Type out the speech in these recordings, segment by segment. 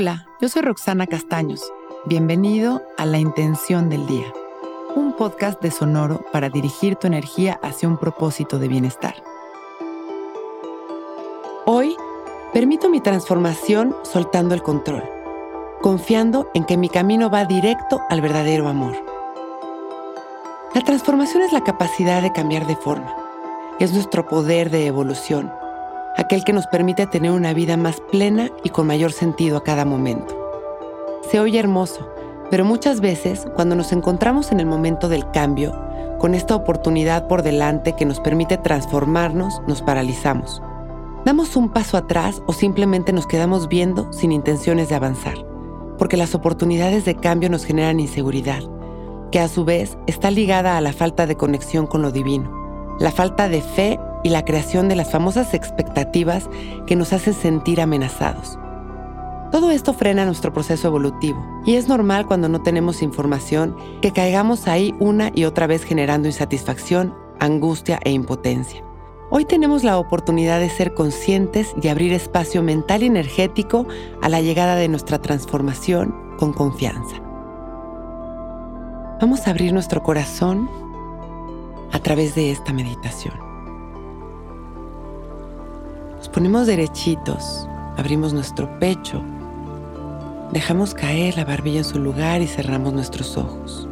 Hola, yo soy Roxana Castaños. Bienvenido a La Intención del Día, un podcast de Sonoro para dirigir tu energía hacia un propósito de bienestar. Hoy, permito mi transformación soltando el control, confiando en que mi camino va directo al verdadero amor. La transformación es la capacidad de cambiar de forma. Es nuestro poder de evolución aquel que nos permite tener una vida más plena y con mayor sentido a cada momento. Se oye hermoso, pero muchas veces cuando nos encontramos en el momento del cambio, con esta oportunidad por delante que nos permite transformarnos, nos paralizamos. Damos un paso atrás o simplemente nos quedamos viendo sin intenciones de avanzar, porque las oportunidades de cambio nos generan inseguridad, que a su vez está ligada a la falta de conexión con lo divino, la falta de fe y la creación de las famosas expectativas que nos hacen sentir amenazados. Todo esto frena nuestro proceso evolutivo y es normal cuando no tenemos información que caigamos ahí una y otra vez generando insatisfacción, angustia e impotencia. Hoy tenemos la oportunidad de ser conscientes y abrir espacio mental y energético a la llegada de nuestra transformación con confianza. Vamos a abrir nuestro corazón a través de esta meditación. Ponemos derechitos, abrimos nuestro pecho, dejamos caer la barbilla en su lugar y cerramos nuestros ojos.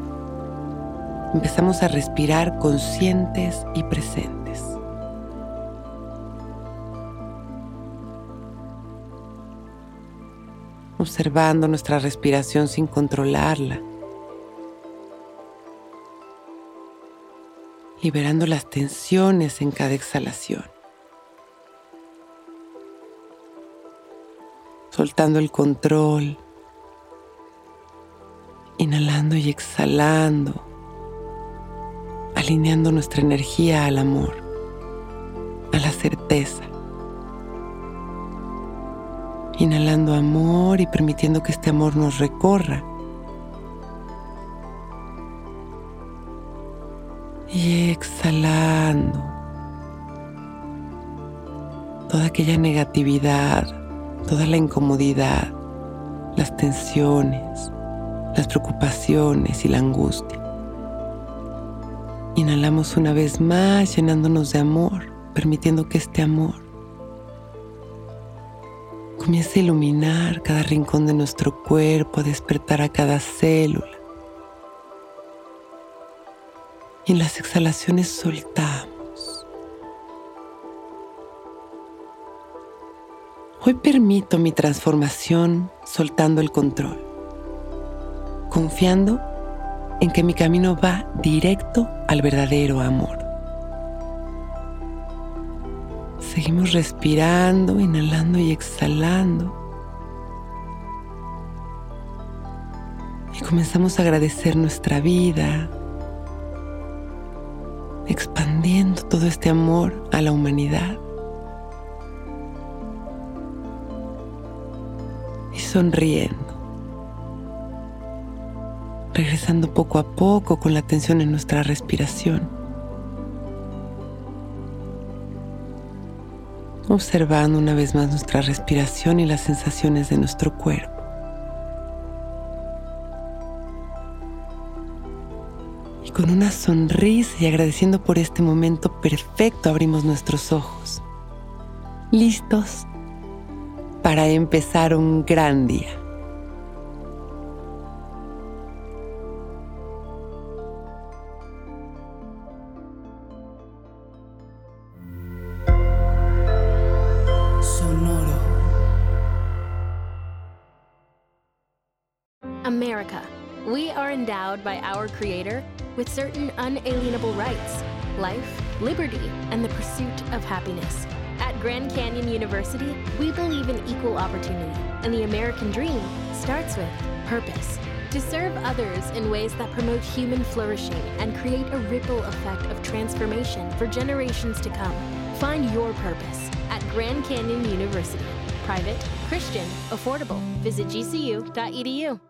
Empezamos a respirar conscientes y presentes. Observando nuestra respiración sin controlarla. Liberando las tensiones en cada exhalación. Soltando el control, inhalando y exhalando, alineando nuestra energía al amor, a la certeza. Inhalando amor y permitiendo que este amor nos recorra. Y exhalando toda aquella negatividad, toda la incomodidad, las tensiones, las preocupaciones y la angustia. Inhalamos una vez más llenándonos de amor, permitiendo que este amor comience a iluminar cada rincón de nuestro cuerpo, a despertar a cada célula. Y en las exhalaciones soltamos Hoy permito mi transformación soltando el control, confiando en que mi camino va directo al verdadero amor. Seguimos respirando, inhalando y exhalando. Y comenzamos a agradecer nuestra vida, expandiendo todo este amor a la humanidad. Sonriendo, regresando poco a poco con la atención en nuestra respiración, observando una vez más nuestra respiración y las sensaciones de nuestro cuerpo. Y con una sonrisa y agradeciendo por este momento perfecto abrimos nuestros ojos, listos para empezar un gran día. Sonoro. America. We are endowed by our Creator with certain unalienable rights life, liberty, and the pursuit of happiness. At Grand Canyon University, we believe in equal opportunity, and the American dream starts with purpose. To serve others in ways that promote human flourishing and create a ripple effect of transformation for generations to come. Find your purpose at Grand Canyon University. Private, Christian, affordable. Visit gcu.edu.